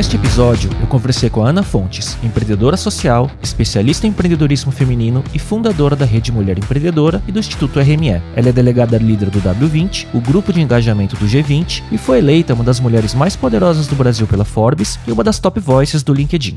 Neste episódio, eu conversei com a Ana Fontes, empreendedora social, especialista em empreendedorismo feminino e fundadora da Rede Mulher Empreendedora e do Instituto RME. Ela é delegada líder do W20, o grupo de engajamento do G20, e foi eleita uma das mulheres mais poderosas do Brasil pela Forbes e uma das top voices do LinkedIn.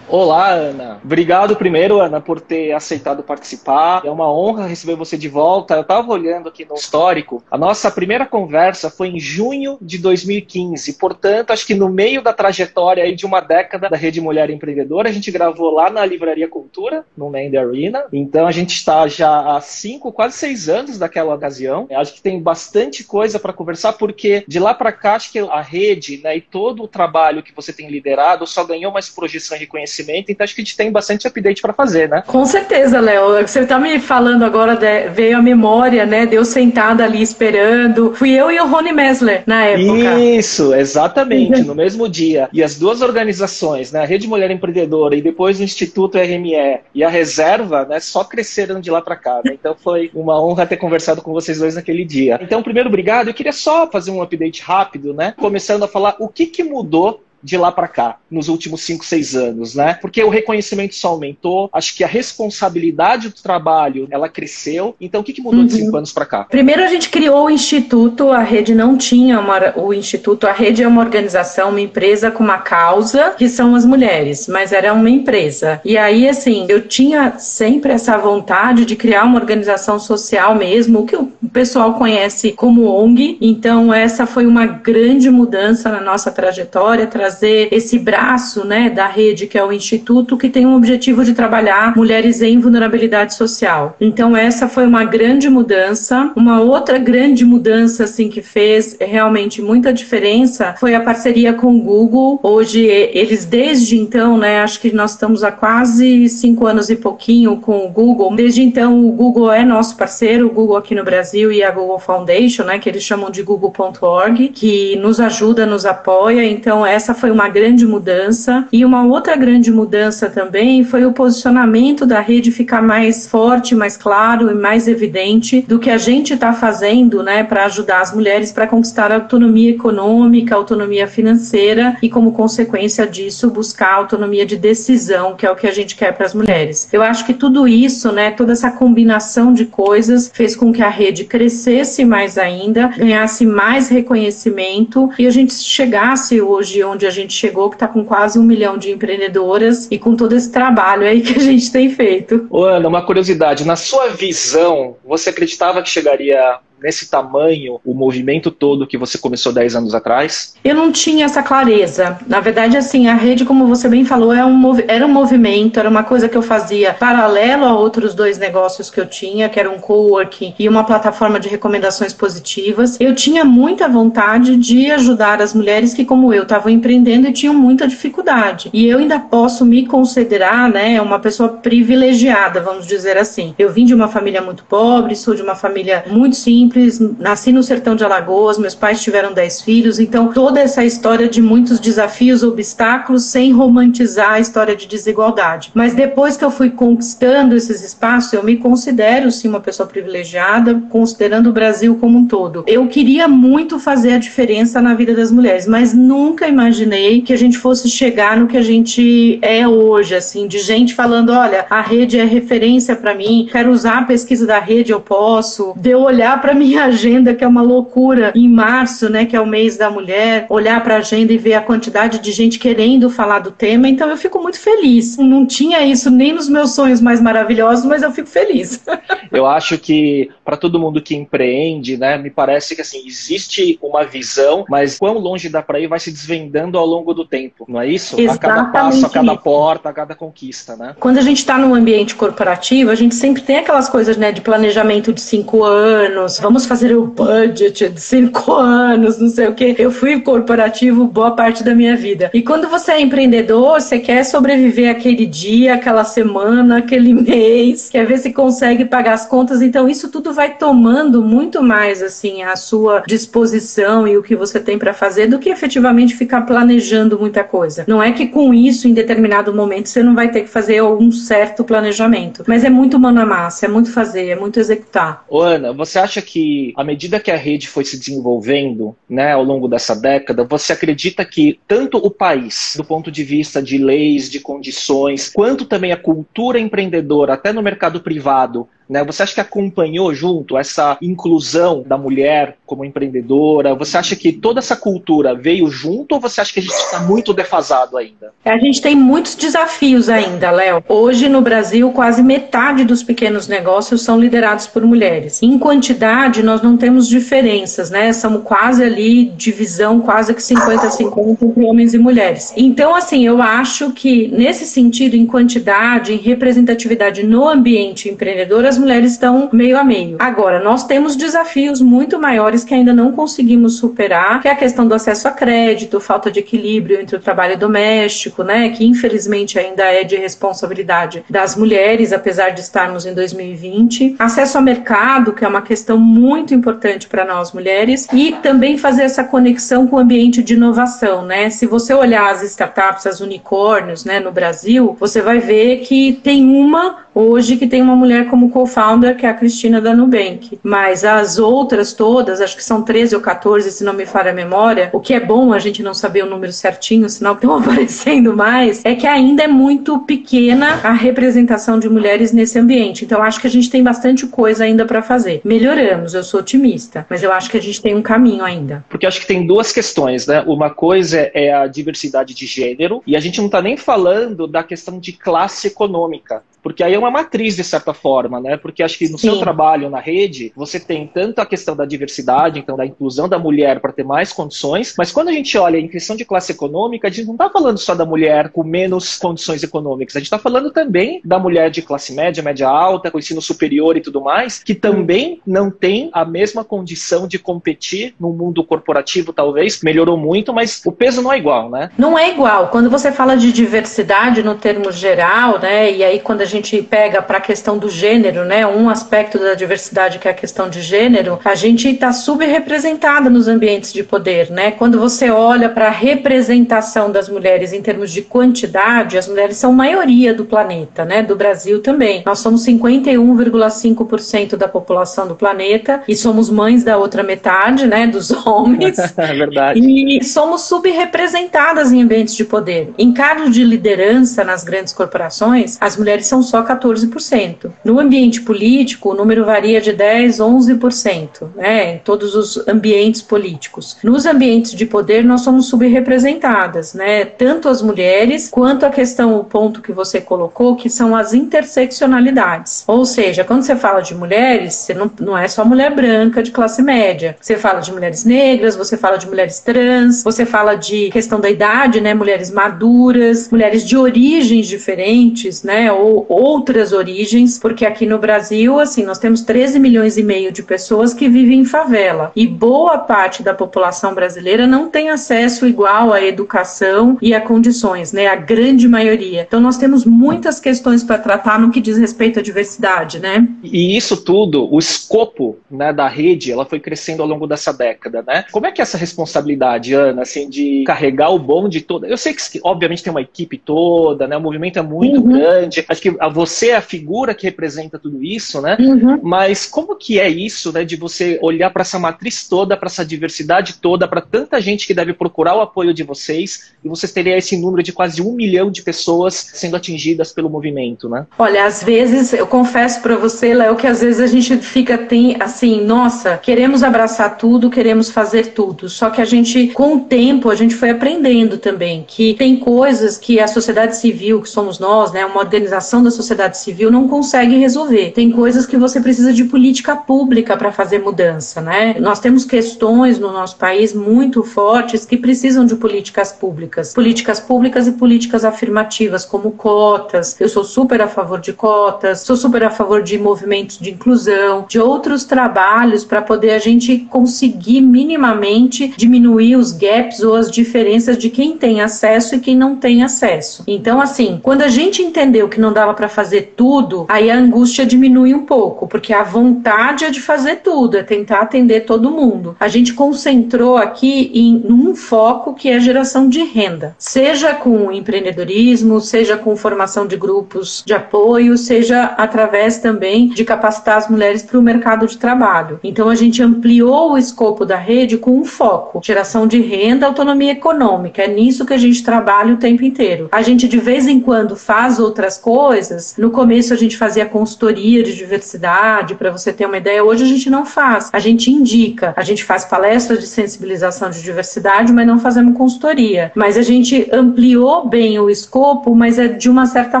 Olá, Ana. Obrigado primeiro, Ana, por ter aceitado participar. É uma honra receber você de volta. Eu estava olhando aqui no histórico. A nossa primeira conversa foi em junho de 2015. Portanto, acho que no meio da trajetória aí de uma década da Rede Mulher Empreendedora, a gente gravou lá na Livraria Cultura, no Nende Arena. Então, a gente está já há cinco, quase seis anos daquela ocasião. Acho que tem bastante coisa para conversar, porque de lá para cá, acho que a rede né, e todo o trabalho que você tem liderado só ganhou mais projeção e reconhecimento conhecimento, então acho que a gente tem bastante update para fazer, né? Com certeza, Léo. Você está me falando agora, de, veio a memória, né? Deu sentada ali esperando. Fui eu e o Rony Messler na época. Isso, exatamente, no mesmo dia. E as duas organizações, né? A Rede Mulher Empreendedora e depois o Instituto RME e a Reserva, né? Só cresceram de lá para cá. Né? Então foi uma honra ter conversado com vocês dois naquele dia. Então, primeiro, obrigado. Eu queria só fazer um update rápido, né? Começando a falar o que, que mudou de lá para cá, nos últimos 5, 6 anos, né? Porque o reconhecimento só aumentou, acho que a responsabilidade do trabalho, ela cresceu. Então, o que, que mudou uhum. de 5 anos para cá? Primeiro, a gente criou o Instituto, a rede não tinha uma, o Instituto, a rede é uma organização, uma empresa com uma causa, que são as mulheres, mas era uma empresa. E aí, assim, eu tinha sempre essa vontade de criar uma organização social mesmo, o que o pessoal conhece como ONG. Então, essa foi uma grande mudança na nossa trajetória, trazer esse braço né, da rede, que é o Instituto, que tem o objetivo de trabalhar mulheres em vulnerabilidade social. Então, essa foi uma grande mudança. Uma outra grande mudança assim, que fez realmente muita diferença foi a parceria com o Google. Hoje, eles, desde então, né, acho que nós estamos há quase cinco anos e pouquinho com o Google. Desde então, o Google é nosso parceiro, o Google aqui no Brasil e a Google Foundation, né, que eles chamam de google.org, que nos ajuda, nos apoia. Então, essa foi uma grande mudança. E uma outra grande mudança também foi o posicionamento da rede ficar mais forte, mais claro e mais evidente do que a gente está fazendo né, para ajudar as mulheres para conquistar a autonomia econômica, autonomia financeira e, como consequência disso, buscar autonomia de decisão, que é o que a gente quer para as mulheres. Eu acho que tudo isso, né, toda essa combinação de coisas, fez com que a rede crescesse mais ainda, ganhasse mais reconhecimento e a gente chegasse hoje onde a gente chegou, que está com quase um milhão de empreendedoras e com todo esse trabalho aí que a gente tem feito. Ô Ana, uma curiosidade, na sua visão, você acreditava que chegaria nesse tamanho o movimento todo que você começou 10 anos atrás? Eu não tinha essa clareza. Na verdade, assim, a rede, como você bem falou, é um, era um movimento, era uma coisa que eu fazia paralelo a outros dois negócios que eu tinha, que era um coworking e uma plataforma de recomendações positivas. Eu tinha muita vontade de ajudar as mulheres que, como eu, estavam empreendendo e tinham muita dificuldade. E eu ainda posso me considerar, né, uma pessoa privilegiada, vamos dizer assim. Eu vim de uma família muito pobre, sou de uma família muito simples, simples, nasci no sertão de Alagoas, meus pais tiveram dez filhos, então toda essa história de muitos desafios, obstáculos, sem romantizar a história de desigualdade. Mas depois que eu fui conquistando esses espaços, eu me considero sim uma pessoa privilegiada, considerando o Brasil como um todo. Eu queria muito fazer a diferença na vida das mulheres, mas nunca imaginei que a gente fosse chegar no que a gente é hoje, assim, de gente falando, olha, a rede é referência para mim, quero usar a pesquisa da rede, eu posso, de olhar para minha agenda, que é uma loucura, em março, né, que é o mês da mulher, olhar para a agenda e ver a quantidade de gente querendo falar do tema, então eu fico muito feliz. Não tinha isso nem nos meus sonhos mais maravilhosos, mas eu fico feliz. eu acho que para todo mundo que empreende, né, me parece que assim, existe uma visão, mas quão longe dá para ir vai se desvendando ao longo do tempo, não é isso? Exatamente a cada passo, a cada porta, a cada conquista, né? Quando a gente está num ambiente corporativo, a gente sempre tem aquelas coisas, né, de planejamento de cinco anos, vamos fazer o budget de cinco anos, não sei o que. Eu fui corporativo boa parte da minha vida. E quando você é empreendedor, você quer sobreviver aquele dia, aquela semana, aquele mês, quer ver se consegue pagar as contas. Então, isso tudo vai tomando muito mais, assim, a sua disposição e o que você tem para fazer do que efetivamente ficar planejando muita coisa. Não é que com isso, em determinado momento, você não vai ter que fazer algum certo planejamento, mas é muito mano a massa, é muito fazer, é muito executar. Ô Ana, você acha que à medida que a rede foi se desenvolvendo, né, ao longo dessa década, você acredita que tanto o país, do ponto de vista de leis, de condições, quanto também a cultura empreendedora, até no mercado privado, né? Você acha que acompanhou junto essa inclusão da mulher como empreendedora? Você acha que toda essa cultura veio junto ou você acha que a gente está muito defasado ainda? A gente tem muitos desafios ainda, Léo. Hoje no Brasil, quase metade dos pequenos negócios são liderados por mulheres. Em quantidade, nós não temos diferenças, né? Somos quase ali divisão quase que 50-50 entre homens e mulheres. Então, assim, eu acho que nesse sentido, em quantidade, em representatividade no ambiente empreendedor, as mulheres estão meio a meio. Agora, nós temos desafios muito maiores que ainda não conseguimos superar, que é a questão do acesso a crédito, falta de equilíbrio entre o trabalho doméstico, né, que infelizmente ainda é de responsabilidade das mulheres, apesar de estarmos em 2020. Acesso ao mercado, que é uma questão muito importante para nós mulheres, e também fazer essa conexão com o ambiente de inovação, né? Se você olhar as startups, as unicórnios, né, no Brasil, você vai ver que tem uma hoje que tem uma mulher como co-founder, que é a Cristina da Nubank. Mas as outras todas, acho que são 13 ou 14, se não me falha a memória, o que é bom a gente não saber o número certinho, senão estão aparecendo mais, é que ainda é muito pequena a representação de mulheres nesse ambiente. Então acho que a gente tem bastante coisa ainda para fazer. Melhoramos, eu sou otimista, mas eu acho que a gente tem um caminho ainda. Porque acho que tem duas questões, né? Uma coisa é a diversidade de gênero, e a gente não está nem falando da questão de classe econômica porque aí é uma matriz de certa forma, né? Porque acho que no Sim. seu trabalho na rede, você tem tanto a questão da diversidade, então da inclusão da mulher para ter mais condições, mas quando a gente olha em questão de classe econômica, a gente não está falando só da mulher com menos condições econômicas, a gente está falando também da mulher de classe média, média alta, com ensino superior e tudo mais, que também não tem a mesma condição de competir no mundo corporativo, talvez, melhorou muito, mas o peso não é igual, né? Não é igual. Quando você fala de diversidade no termo geral, né, e aí quando a gente gente pega para a questão do gênero, né, um aspecto da diversidade que é a questão de gênero, a gente está subrepresentada nos ambientes de poder, né? Quando você olha para a representação das mulheres em termos de quantidade, as mulheres são maioria do planeta, né? Do Brasil também. Nós somos 51,5% da população do planeta e somos mães da outra metade, né? Dos homens. é verdade. E somos subrepresentadas em ambientes de poder. Em cargos de liderança nas grandes corporações, as mulheres são só 14%. No ambiente político, o número varia de 10, 11%, né, em todos os ambientes políticos. Nos ambientes de poder, nós somos subrepresentadas, né, tanto as mulheres quanto a questão, o ponto que você colocou, que são as interseccionalidades. Ou seja, quando você fala de mulheres, você não, não é só mulher branca de classe média. Você fala de mulheres negras, você fala de mulheres trans, você fala de questão da idade, né, mulheres maduras, mulheres de origens diferentes, né, ou outras origens, porque aqui no Brasil, assim, nós temos 13 milhões e meio de pessoas que vivem em favela e boa parte da população brasileira não tem acesso igual à educação e a condições, né? A grande maioria. Então nós temos muitas questões para tratar no que diz respeito à diversidade, né? E isso tudo, o escopo, né, da rede, ela foi crescendo ao longo dessa década, né? Como é que é essa responsabilidade, Ana, assim, de carregar o bonde todo? Eu sei que obviamente tem uma equipe toda, né? O movimento é muito uhum. grande. Acho que você é a figura que representa tudo isso, né? Uhum. Mas como que é isso, né, de você olhar para essa matriz toda, para essa diversidade toda, para tanta gente que deve procurar o apoio de vocês e vocês terem esse número de quase um milhão de pessoas sendo atingidas pelo movimento, né? Olha, às vezes eu confesso para você, Léo, que às vezes a gente fica tem assim, nossa, queremos abraçar tudo, queremos fazer tudo. Só que a gente, com o tempo, a gente foi aprendendo também que tem coisas que a sociedade civil, que somos nós, né, uma organização da sociedade civil não consegue resolver. Tem coisas que você precisa de política pública para fazer mudança, né? Nós temos questões no nosso país muito fortes que precisam de políticas públicas, políticas públicas e políticas afirmativas, como cotas. Eu sou super a favor de cotas, sou super a favor de movimentos de inclusão, de outros trabalhos para poder a gente conseguir minimamente diminuir os gaps ou as diferenças de quem tem acesso e quem não tem acesso. Então, assim, quando a gente entendeu que não dava para fazer tudo, aí a angústia diminui um pouco, porque a vontade é de fazer tudo, é tentar atender todo mundo. A gente concentrou aqui em um foco que é a geração de renda, seja com empreendedorismo, seja com formação de grupos de apoio, seja através também de capacitar as mulheres para o mercado de trabalho. Então a gente ampliou o escopo da rede com um foco: geração de renda, autonomia econômica. É nisso que a gente trabalha o tempo inteiro. A gente de vez em quando faz outras coisas. No começo a gente fazia consultoria de diversidade, para você ter uma ideia. Hoje a gente não faz. A gente indica, a gente faz palestras de sensibilização de diversidade, mas não fazemos consultoria. Mas a gente ampliou bem o escopo, mas é de uma certa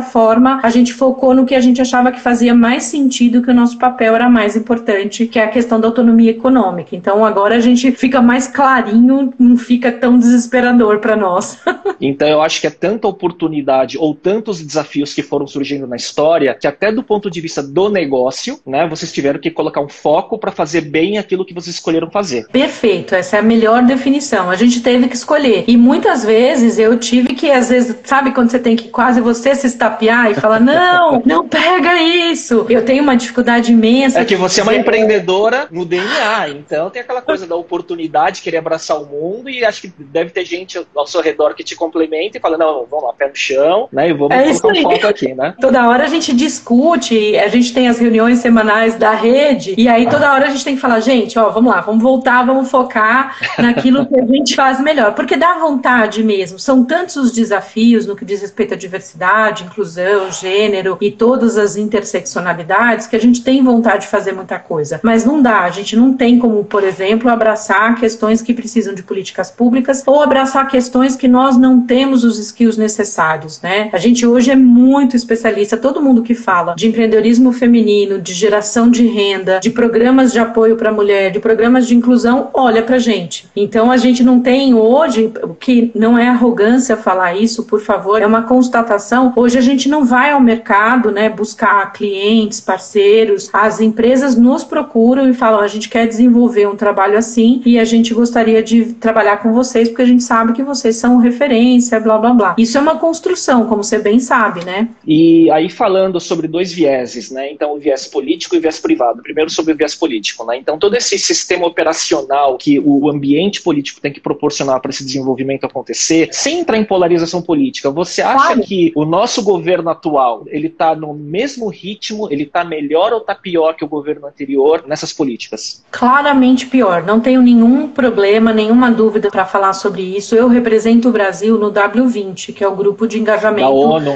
forma a gente focou no que a gente achava que fazia mais sentido, que o nosso papel era mais importante, que é a questão da autonomia econômica. Então agora a gente fica mais clarinho, não fica tão desesperador para nós. então eu acho que é tanta oportunidade ou tantos desafios que foram surgindo na história que até do ponto de vista do negócio, né, vocês tiveram que colocar um foco para fazer bem aquilo que vocês escolheram fazer. Perfeito, essa é a melhor definição. A gente teve que escolher. E muitas vezes eu tive que, às vezes, sabe quando você tem que quase você se estapear e falar: não, não pega isso. Eu tenho uma dificuldade imensa. É que você é uma empreendedora no DNA, então tem aquela coisa da oportunidade, querer abraçar o mundo, e acho que deve ter gente ao seu redor que te complementa e fala: não, vamos lá, pé no chão, né? E vamos é colocar um foco aqui, né? Toda hora a gente discute, a gente tem as reuniões semanais da rede, e aí toda hora a gente tem que falar, gente, ó, vamos lá, vamos voltar, vamos focar naquilo que a gente faz melhor. Porque dá vontade mesmo. São tantos os desafios no que diz respeito à diversidade, inclusão, gênero e todas as interseccionalidades que a gente tem vontade de fazer muita coisa. Mas não dá, a gente não tem como, por exemplo, abraçar questões que precisam de políticas públicas ou abraçar questões que nós não temos os skills necessários, né? A gente hoje é muito especialista, todo mundo que fala de empreendedorismo feminino, de geração de renda, de programas de apoio para a mulher, de programas de inclusão, olha pra gente. Então a gente não tem hoje, o que não é arrogância falar isso, por favor, é uma constatação. Hoje a gente não vai ao mercado, né, buscar clientes, parceiros, as empresas nos procuram e falam: a gente quer desenvolver um trabalho assim e a gente gostaria de trabalhar com vocês porque a gente sabe que vocês são referência, blá blá blá. Isso é uma construção, como você bem sabe, né? E aí falando sobre dois vieses, né? Então o viés político e o viés privado. Primeiro sobre o viés político, né? Então todo esse sistema operacional que o ambiente político tem que proporcionar para esse desenvolvimento acontecer, sem entrar em polarização política, você acha claro. que o nosso governo atual ele está no mesmo ritmo, ele está melhor ou está pior que o governo anterior nessas políticas? Claramente pior. Não tenho nenhum problema, nenhuma dúvida para falar sobre isso. Eu represento o Brasil no W20, que é o grupo de engajamento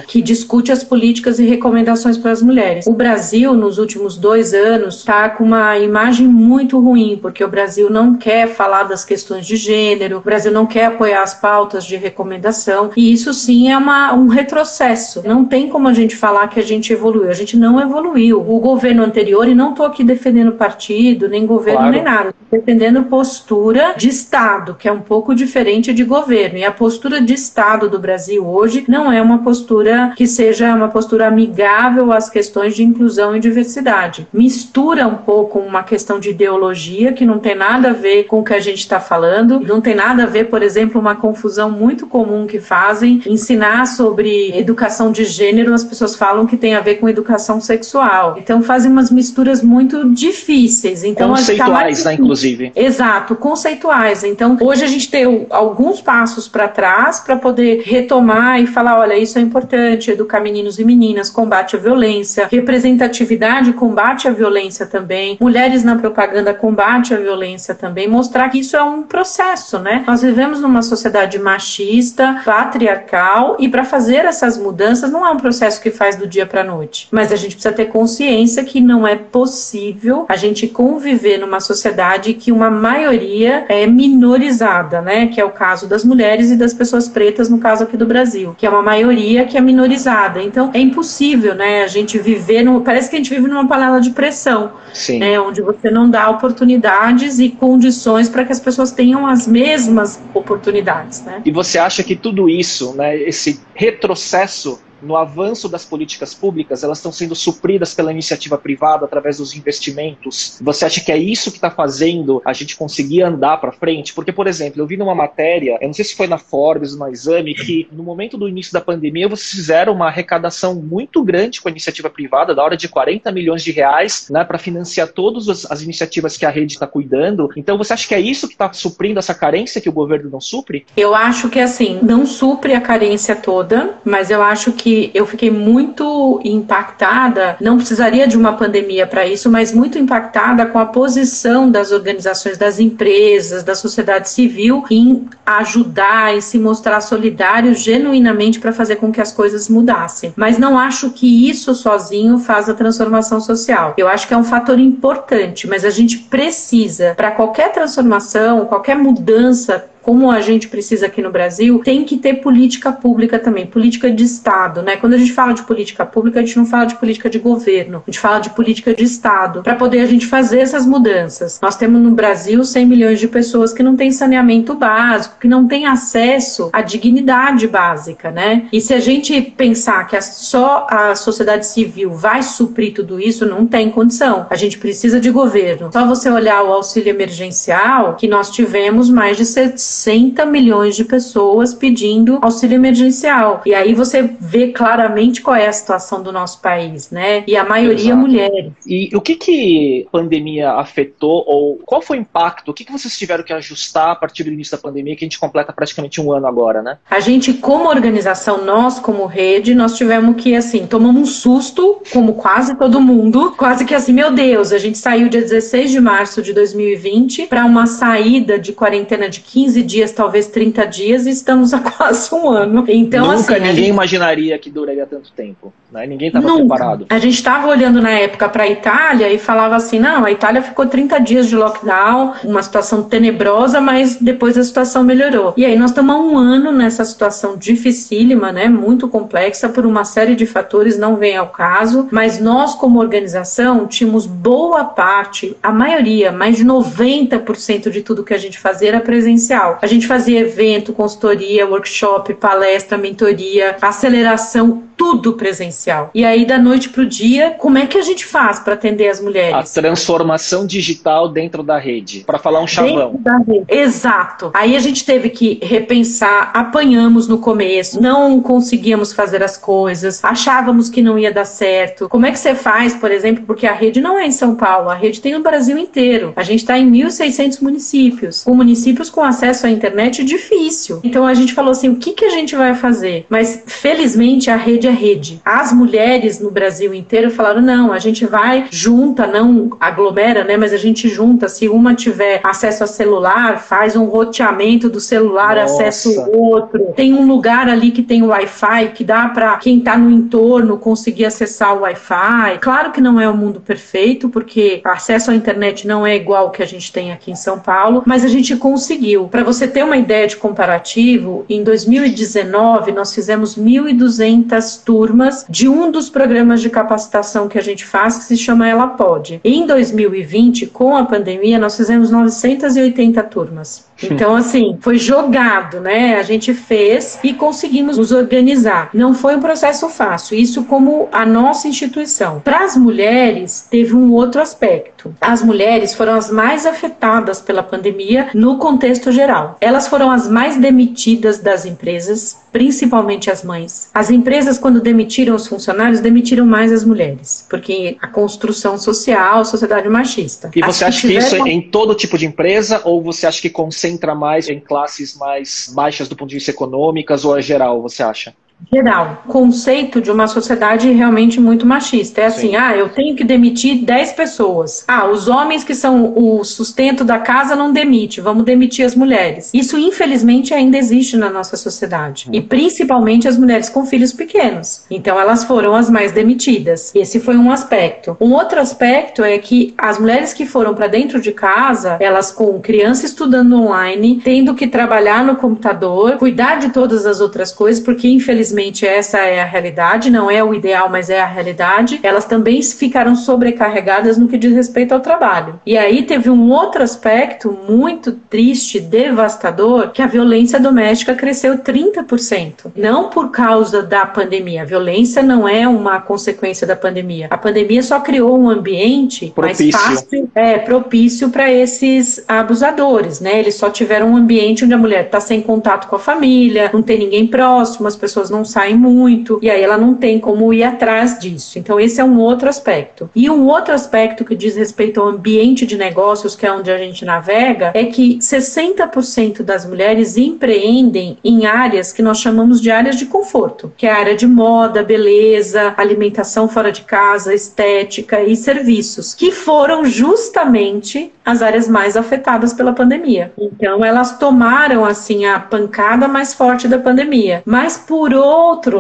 que discute as políticas e recomendações para as mulheres. O Brasil, nos últimos dois anos, está com uma imagem muito ruim, porque o Brasil não quer falar das questões de gênero, o Brasil não quer apoiar as pautas de recomendação, e isso sim é uma, um retrocesso. Não tem como a gente falar que a gente evoluiu, a gente não evoluiu. O governo anterior, e não estou aqui defendendo partido, nem governo, claro. nem nada, defendendo postura de Estado, que é um pouco diferente de governo. E a postura de Estado do Brasil hoje não é uma postura que seja uma postura amigável às questões de inclusão e diversidade. Mistura um pouco uma questão de ideologia que não tem nada a ver com o que a gente está falando, não tem nada a ver, por exemplo, uma confusão muito comum que fazem ensinar sobre educação de gênero, as pessoas falam que tem a ver com educação sexual. Então fazem umas misturas muito difíceis. Então, conceituais, tá né, inclusive. Exato, conceituais. Então, hoje a gente tem alguns passos para trás para poder retomar e falar, olha, isso é importante, educar meninos e meninas, combate à violência, representatividade, combate à violência também, mulheres na propaganda, combate à violência também, mostrar que isso é um processo, né? Nós vivemos numa sociedade machista, patriarcal e para fazer essas mudanças não é um processo que faz do dia para noite, mas a gente precisa ter consciência que não é possível a gente conviver numa sociedade que uma maioria é minorizada, né? Que é o caso das mulheres e das pessoas pretas, no caso aqui do Brasil, que é uma maioria que é minorizada. Então é impossível, né? A gente viver no, parece que a gente vive numa panela de pressão, Sim. né? Onde você não dá oportunidades e condições para que as pessoas tenham as mesmas oportunidades, né? E você acha que tudo isso, né? Esse retrocesso no avanço das políticas públicas, elas estão sendo supridas pela iniciativa privada através dos investimentos. Você acha que é isso que está fazendo a gente conseguir andar para frente? Porque, por exemplo, eu vi numa matéria, eu não sei se foi na Forbes, no Exame, que no momento do início da pandemia vocês fizeram uma arrecadação muito grande com a iniciativa privada, da hora de 40 milhões de reais, né, para financiar todas as iniciativas que a rede está cuidando. Então, você acha que é isso que está suprindo essa carência que o governo não supre? Eu acho que assim, não supre a carência toda, mas eu acho que que eu fiquei muito impactada, não precisaria de uma pandemia para isso, mas muito impactada com a posição das organizações, das empresas, da sociedade civil em ajudar e se mostrar solidário genuinamente para fazer com que as coisas mudassem. Mas não acho que isso sozinho faz a transformação social. Eu acho que é um fator importante, mas a gente precisa, para qualquer transformação, qualquer mudança como a gente precisa aqui no Brasil, tem que ter política pública também, política de Estado, né? Quando a gente fala de política pública, a gente não fala de política de governo, a gente fala de política de Estado, para poder a gente fazer essas mudanças. Nós temos no Brasil 100 milhões de pessoas que não têm saneamento básico, que não têm acesso à dignidade básica, né? E se a gente pensar que só a sociedade civil vai suprir tudo isso, não tem condição. A gente precisa de governo. Só você olhar o auxílio emergencial, que nós tivemos mais de 700 60 milhões de pessoas pedindo auxílio emergencial. E aí você vê claramente qual é a situação do nosso país, né? E a maioria Exato. mulheres. E o que que a pandemia afetou ou qual foi o impacto? O que que vocês tiveram que ajustar a partir do início da pandemia que a gente completa praticamente um ano agora, né? A gente como organização, nós como rede, nós tivemos que assim, tomamos um susto, como quase todo mundo, quase que assim, meu Deus, a gente saiu dia 16 de março de 2020 para uma saída de quarentena de 15 15 dias, talvez 30 dias, e estamos há quase um ano. Então, Nunca assim, ninguém gente... imaginaria que duraria tanto tempo. Né? Ninguém estava preparado. A gente estava olhando na época para a Itália e falava assim: não, a Itália ficou 30 dias de lockdown, uma situação tenebrosa, mas depois a situação melhorou. E aí nós estamos há um ano nessa situação dificílima, né? Muito complexa por uma série de fatores, não vem ao caso, mas nós, como organização, tínhamos boa parte, a maioria, mais de 90% de tudo que a gente fazia era presencial. A gente fazia evento, consultoria, workshop, palestra, mentoria, aceleração, tudo presencial. E aí, da noite para o dia, como é que a gente faz para atender as mulheres? A transformação digital dentro da rede, para falar um chavão. Exato. Aí a gente teve que repensar, apanhamos no começo, não conseguíamos fazer as coisas, achávamos que não ia dar certo. Como é que você faz, por exemplo, porque a rede não é em São Paulo, a rede tem no Brasil inteiro. A gente está em 1.600 municípios, com municípios com acesso à internet difícil. Então a gente falou assim, o que, que a gente vai fazer? Mas felizmente a rede rede. As mulheres no Brasil inteiro falaram: não, a gente vai junta, não aglomera, né? Mas a gente junta. Se uma tiver acesso a celular, faz um roteamento do celular, Nossa. acessa o outro. Tem um lugar ali que tem Wi-Fi que dá para quem está no entorno conseguir acessar o Wi-Fi. Claro que não é o um mundo perfeito, porque acesso à internet não é igual o que a gente tem aqui em São Paulo, mas a gente conseguiu. Para você ter uma ideia de comparativo, em 2019 nós fizemos 1.200 turmas de um dos programas de capacitação que a gente faz, que se chama Ela Pode. Em 2020, com a pandemia, nós fizemos 980 turmas. Então, assim, foi jogado, né? A gente fez e conseguimos nos organizar. Não foi um processo fácil, isso como a nossa instituição. Para as mulheres, teve um outro aspecto. As mulheres foram as mais afetadas pela pandemia no contexto geral. Elas foram as mais demitidas das empresas, principalmente as mães. As empresas, quando demitiram os funcionários, demitiram mais as mulheres, porque a construção social, sociedade machista. E você acha que, tiveram... isso é em todo tipo de empresa ou você acha que concentra mais em classes mais baixas do ponto de vista econômicas ou é geral, você acha? Geral, conceito de uma sociedade realmente muito machista. É assim, Sim. ah, eu tenho que demitir 10 pessoas. Ah, os homens que são o sustento da casa não demite, vamos demitir as mulheres. Isso, infelizmente, ainda existe na nossa sociedade. E principalmente as mulheres com filhos pequenos. Então, elas foram as mais demitidas. Esse foi um aspecto. Um outro aspecto é que as mulheres que foram para dentro de casa, elas com criança estudando online, tendo que trabalhar no computador, cuidar de todas as outras coisas, porque infelizmente infelizmente essa é a realidade, não é o ideal, mas é a realidade, elas também ficaram sobrecarregadas no que diz respeito ao trabalho. E aí teve um outro aspecto muito triste, devastador, que a violência doméstica cresceu 30%. Não por causa da pandemia. A violência não é uma consequência da pandemia. A pandemia só criou um ambiente propício. mais fácil, é, propício para esses abusadores, né? Eles só tiveram um ambiente onde a mulher está sem contato com a família, não tem ninguém próximo, as pessoas não saem muito, e aí ela não tem como ir atrás disso. Então, esse é um outro aspecto. E um outro aspecto que diz respeito ao ambiente de negócios, que é onde a gente navega, é que 60% das mulheres empreendem em áreas que nós chamamos de áreas de conforto, que é a área de moda, beleza, alimentação fora de casa, estética e serviços, que foram justamente as áreas mais afetadas pela pandemia. Então, elas tomaram assim a pancada mais forte da pandemia. Mas por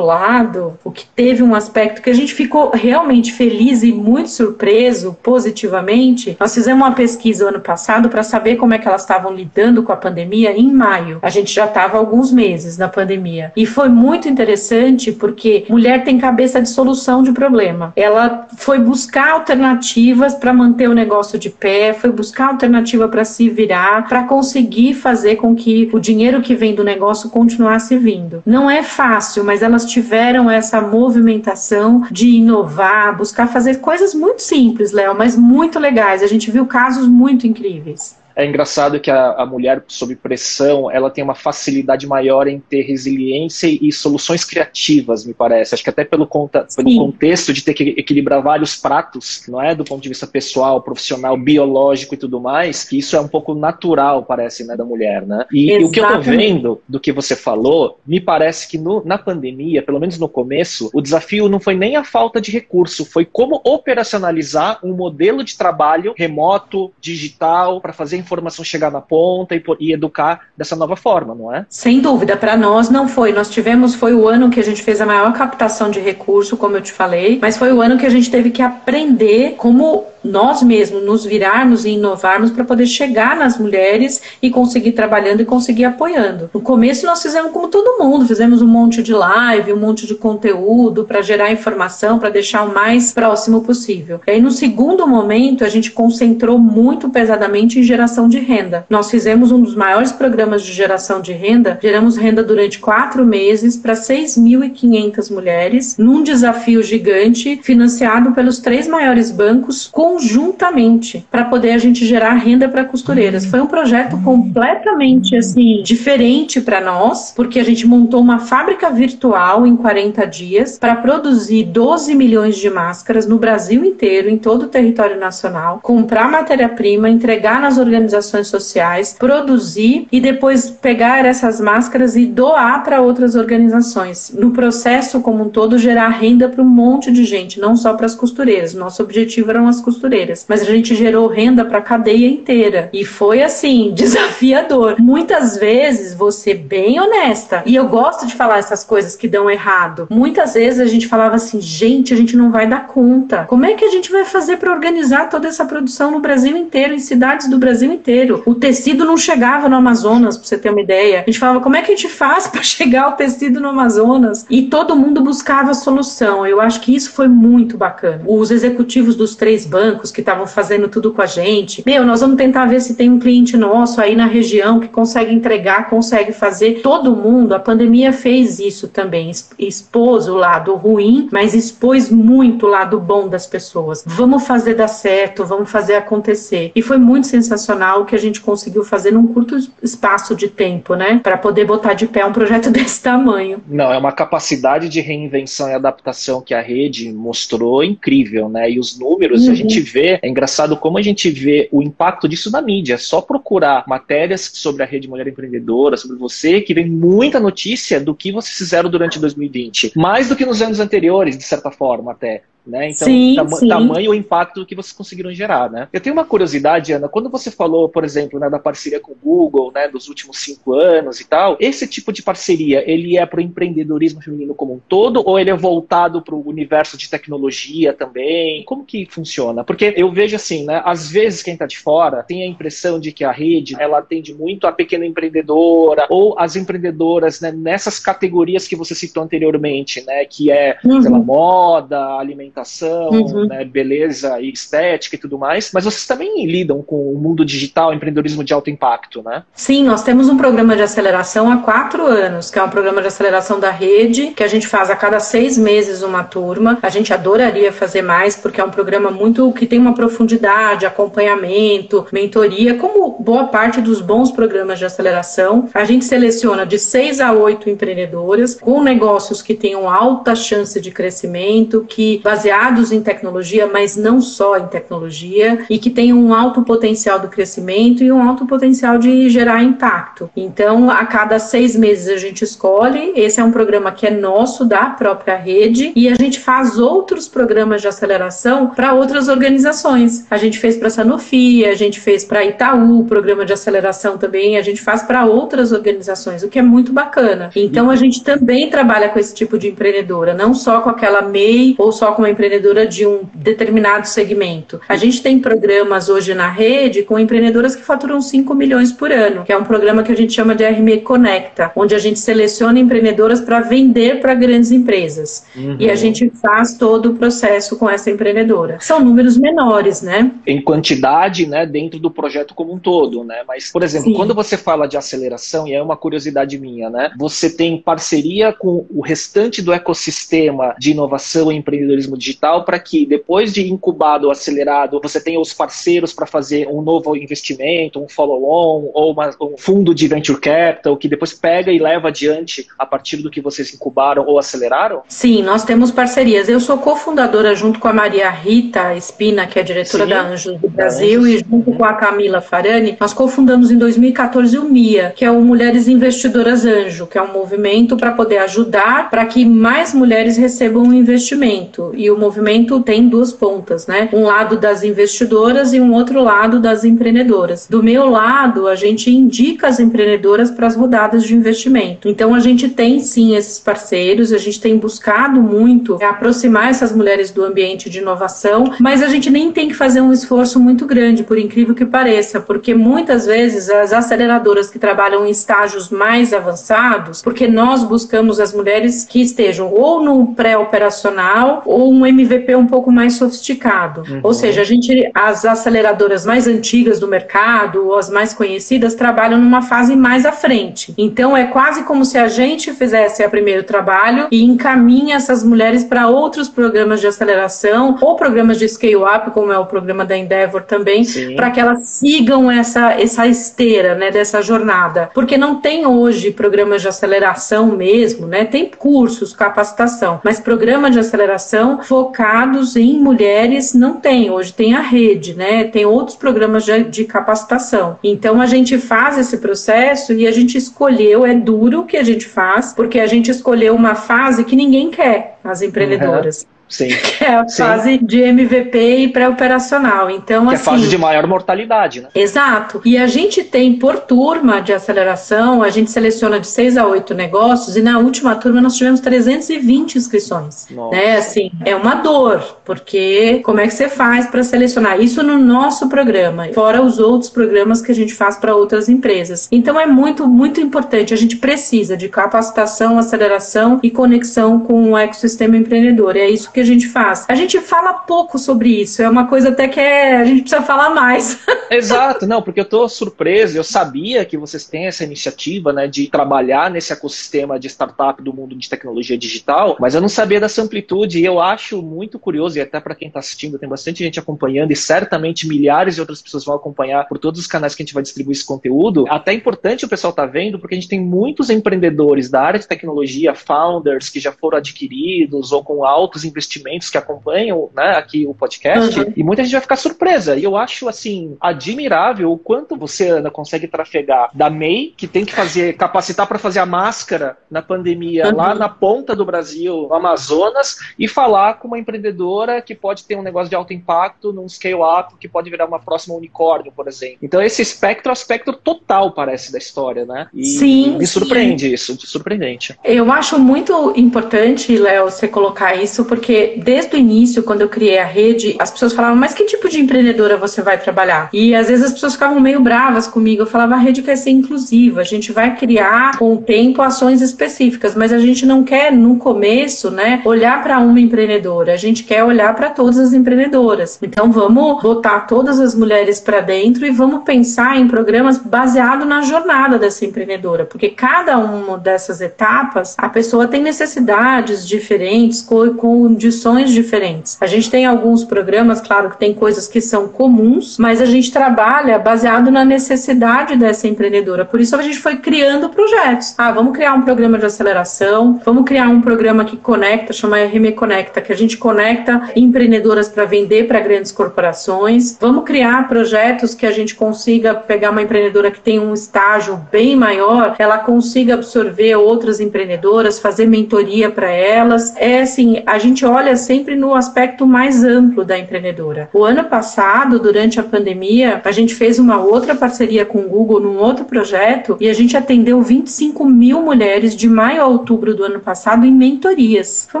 lado, o que teve um aspecto que a gente ficou realmente feliz e muito surpreso positivamente, nós fizemos uma pesquisa ano passado para saber como é que elas estavam lidando com a pandemia em maio. A gente já estava alguns meses na pandemia. E foi muito interessante porque mulher tem cabeça de solução de problema. Ela foi buscar alternativas para manter o negócio de pé, foi buscar alternativa para se virar, para conseguir fazer com que o dinheiro que vem do negócio continuasse vindo. Não é fácil, mas elas tiveram essa movimentação de inovar, buscar fazer coisas muito simples, Léo, mas muito legais. A gente viu casos muito incríveis. É engraçado que a, a, mulher sob pressão, ela tem uma facilidade maior em ter resiliência e soluções criativas, me parece. Acho que até pelo, conta, pelo contexto de ter que equilibrar vários pratos, não é do ponto de vista pessoal, profissional, biológico e tudo mais, que isso é um pouco natural, parece, né, da mulher, né? E, e o que eu tô vendo do que você falou, me parece que no, na pandemia, pelo menos no começo, o desafio não foi nem a falta de recurso, foi como operacionalizar um modelo de trabalho remoto, digital, para fazer informação chegar na ponta e, e educar dessa nova forma, não é? Sem dúvida, para nós não foi. Nós tivemos, foi o ano que a gente fez a maior captação de recurso, como eu te falei, mas foi o ano que a gente teve que aprender como nós mesmos nos virarmos e inovarmos para poder chegar nas mulheres e conseguir trabalhando e conseguir apoiando. No começo nós fizemos como todo mundo, fizemos um monte de live, um monte de conteúdo para gerar informação, para deixar o mais próximo possível. E aí no segundo momento a gente concentrou muito pesadamente em geração de renda. Nós fizemos um dos maiores programas de geração de renda, geramos renda durante quatro meses para 6.500 mulheres, num desafio gigante financiado pelos três maiores bancos conjuntamente para poder a gente gerar renda para costureiras. Foi um projeto completamente assim diferente para nós, porque a gente montou uma fábrica virtual em 40 dias para produzir 12 milhões de máscaras no Brasil inteiro, em todo o território nacional, comprar matéria-prima, entregar nas organizações sociais, produzir e depois pegar essas máscaras e doar para outras organizações. No processo como um todo gerar renda para um monte de gente, não só para as costureiras. Nosso objetivo eram as costureiras, mas a gente gerou renda para a cadeia inteira e foi assim desafiador. Muitas vezes você bem honesta e eu gosto de falar essas coisas que dão errado. Muitas vezes a gente falava assim, gente, a gente não vai dar conta. Como é que a gente vai fazer para organizar toda essa produção no Brasil inteiro, em cidades do Brasil inteiro? O tecido não chegava no Amazonas, para você ter uma ideia. A gente falava, como é que a gente faz para chegar o tecido no Amazonas? E todo mundo buscava solução. Eu acho que isso foi muito bacana. Os executivos dos três bancos que estavam fazendo tudo com a gente. Meu, nós vamos tentar ver se tem um cliente nosso aí na região que consegue entregar, consegue fazer. Todo mundo, a pandemia fez isso também, expôs o lado ruim, mas expôs muito o lado bom das pessoas. Vamos fazer dar certo, vamos fazer acontecer. E foi muito sensacional o que a gente conseguiu fazer num curto espaço de tempo, né? Para poder botar de pé um projeto desse tamanho. Não, é uma capacidade de reinvenção e adaptação que a rede mostrou incrível, né? E os números, uhum. a gente vê, é engraçado como a gente vê o impacto disso na mídia. É só procurar matérias sobre a Rede Mulher Empreendedora, sobre você, que vem muita notícia do que vocês fizeram durante 2020. Mais do que nos anos anteriores, de certa forma, até. Né? Então, sim, tam sim. tamanho o impacto que vocês conseguiram gerar, né? Eu tenho uma curiosidade, Ana, quando você falou, por exemplo, né, da parceria com o Google, né, dos últimos cinco anos e tal, esse tipo de parceria, ele é para o empreendedorismo feminino como um todo ou ele é voltado para o universo de tecnologia também? Como que funciona? Porque eu vejo assim, né, às vezes quem está de fora tem a impressão de que a rede, ela atende muito a pequena empreendedora ou as empreendedoras né, nessas categorias que você citou anteriormente, né, que é, uhum. lá, moda, alimentação, uhum. né, beleza e estética e tudo mais, mas vocês também lidam com o mundo digital, empreendedorismo de alto impacto, né? Sim, nós temos um programa de aceleração há quatro anos, que é um programa de aceleração da rede, que a gente faz a cada seis meses uma turma. A gente adoraria fazer mais, porque é um programa muito que tem uma profundidade, acompanhamento, mentoria, como boa parte dos bons programas de aceleração. A gente seleciona de seis a oito empreendedoras com negócios que tenham alta chance de crescimento, que baseados em tecnologia, mas não só em tecnologia, e que tenham um alto potencial do crescimento e um alto potencial de gerar impacto. Então, a cada seis meses a gente escolhe. Esse é um programa que é nosso, da própria rede, e a gente faz outros programas de aceleração para outras organizações. A gente fez para a Sanofi, a gente fez para Itaú, programa de aceleração também, a gente faz para outras organizações, o que é muito bacana. Então, a gente também trabalha com esse tipo de empreendedora, não só com aquela MEI ou só com uma empreendedora de um determinado segmento. A gente tem programas hoje na rede com empreendedoras que faturam 5 milhões por ano, que é um programa que a gente chama de RME Conecta, onde a gente seleciona empreendedoras para vender para grandes empresas. Uhum. E a gente faz todo o processo com essa empreendedora. São números menores, né? Em quantidade, né, dentro do projeto como um todo, né? Mas, por exemplo, Sim. quando você fala de aceleração, e é uma curiosidade minha, né? Você tem parceria com o restante do ecossistema de inovação e empreendedorismo digital para que depois de incubado ou acelerado, você tenha os parceiros para fazer um novo investimento, um follow-on ou uma, um fundo de venture capital que depois pega e leva adiante a partir do que vocês incubaram ou aceleraram? Sim, nós temos parcerias. Eu sou cofundadora junto com a Maria Rita Espina, que é diretora Sim. da Anjos do Brasil, e junto com a Camila Farani, nós cofundamos em 2014 o MIA, que é o Mulheres Investidoras Anjo, que é um movimento para poder ajudar para que mais mulheres recebam um investimento. E o movimento tem duas pontas, né? Um lado das investidoras e um outro lado das empreendedoras. Do meu lado, a gente indica as empreendedoras para as rodadas de investimento. Então a gente tem sim esses parceiros, a gente tem buscado muito aproximar essas mulheres do ambiente de inovação, mas a gente nem tem que fazer um esforço muito grande, por incrível que pareça, porque muitas vezes as aceleradoras que trabalham em estágios mais avançados, porque nós buscamos as mulheres que estejam ou no pré-operacional ou um MVP um pouco mais sofisticado. Uhum. Ou seja, a gente as aceleradoras mais antigas do mercado ou as mais conhecidas trabalham numa fase mais à frente. Então é quase como se a gente fizesse o primeiro trabalho e encaminha essas mulheres para outros programas de aceleração ou programas de scale-up, como é o programa da Endeavor também, para que elas sigam essa, essa esteira né, dessa jornada. Porque não tem hoje programas de aceleração mesmo, né? Tem cursos, capacitação, mas programas de aceleração focados em mulheres não tem. Hoje tem a rede, né? Tem outros programas de, de capacitação. Então a gente faz esse processo e a gente escolheu, é duro o que a gente faz, porque a gente escolheu uma fase que ninguém quer, as empreendedoras. Uhum. Sim. Que é a Sim. fase de MVP e pré-operacional. Então, que assim, é a fase assim, de maior mortalidade, né? Exato. E a gente tem por turma de aceleração, a gente seleciona de seis a oito negócios e na última turma nós tivemos 320 inscrições. Nossa. Né? Assim, é uma dor, porque como é que você faz para selecionar isso no nosso programa, fora os outros programas que a gente faz para outras empresas. Então é muito, muito importante. A gente precisa de capacitação, aceleração e conexão com o ecossistema empreendedor. E é isso que que a gente faz. A gente fala pouco sobre isso, é uma coisa até que é, a gente precisa falar mais. Exato, não, porque eu estou surpreso, eu sabia que vocês têm essa iniciativa, né, de trabalhar nesse ecossistema de startup do mundo de tecnologia digital, mas eu não sabia dessa amplitude e eu acho muito curioso, e até para quem está assistindo, tem bastante gente acompanhando e certamente milhares de outras pessoas vão acompanhar por todos os canais que a gente vai distribuir esse conteúdo. Até é importante o pessoal tá vendo, porque a gente tem muitos empreendedores da área de tecnologia, founders que já foram adquiridos ou com altos investimentos investimentos que acompanham né, aqui o podcast, uhum. e muita gente vai ficar surpresa. E eu acho, assim, admirável o quanto você, Ana, consegue trafegar da MEI, que tem que fazer, capacitar para fazer a máscara na pandemia uhum. lá na ponta do Brasil, no Amazonas, e falar com uma empreendedora que pode ter um negócio de alto impacto num scale-up que pode virar uma próxima unicórnio, por exemplo. Então, esse espectro é o espectro total, parece, da história, né? E sim, me surpreende sim. isso, surpreendente. Eu acho muito importante, Léo, você colocar isso, porque desde o início, quando eu criei a rede, as pessoas falavam, mas que tipo de empreendedora você vai trabalhar? E às vezes as pessoas ficavam meio bravas comigo. Eu falava, a rede quer ser inclusiva, a gente vai criar com o tempo ações específicas, mas a gente não quer, no começo, né, olhar para uma empreendedora, a gente quer olhar para todas as empreendedoras. Então vamos botar todas as mulheres para dentro e vamos pensar em programas baseado na jornada dessa empreendedora, porque cada uma dessas etapas a pessoa tem necessidades diferentes, com condições diferentes. A gente tem alguns programas, claro que tem coisas que são comuns, mas a gente trabalha baseado na necessidade dessa empreendedora. Por isso a gente foi criando projetos. Ah, vamos criar um programa de aceleração, vamos criar um programa que conecta, chama RM Conecta, que a gente conecta empreendedoras para vender para grandes corporações. Vamos criar projetos que a gente consiga pegar uma empreendedora que tem um estágio bem maior, ela consiga absorver outras empreendedoras, fazer mentoria para elas. É assim, a gente olha sempre no aspecto mais amplo da empreendedora. O ano passado, durante a pandemia, a gente fez uma outra parceria com o Google num outro projeto e a gente atendeu 25 mil mulheres de maio a outubro do ano passado em mentorias. Foi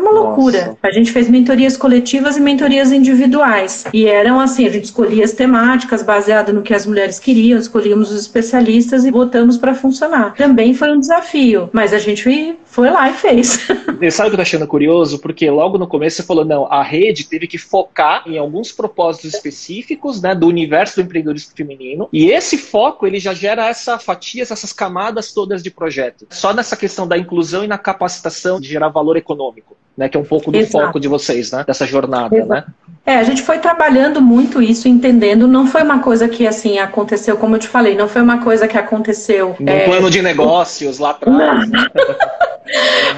uma loucura. Nossa. A gente fez mentorias coletivas e mentorias individuais. E eram assim, a gente escolhia as temáticas baseado no que as mulheres queriam, escolhíamos os especialistas e botamos para funcionar. Também foi um desafio, mas a gente foi lá e fez. E sabe o que eu tô achando curioso? Porque logo no começo você falou, não, a rede teve que focar em alguns propósitos específicos, né, do universo do empreendedorismo feminino, e esse foco, ele já gera essa fatias, essas camadas todas de projeto. Só nessa questão da inclusão e na capacitação de gerar valor econômico, né, que é um pouco do Exato. foco de vocês, né, dessa jornada, Exato. né? É, a gente foi trabalhando muito isso, entendendo. Não foi uma coisa que, assim, aconteceu, como eu te falei, não foi uma coisa que aconteceu. No é... plano de negócios lá atrás. Né?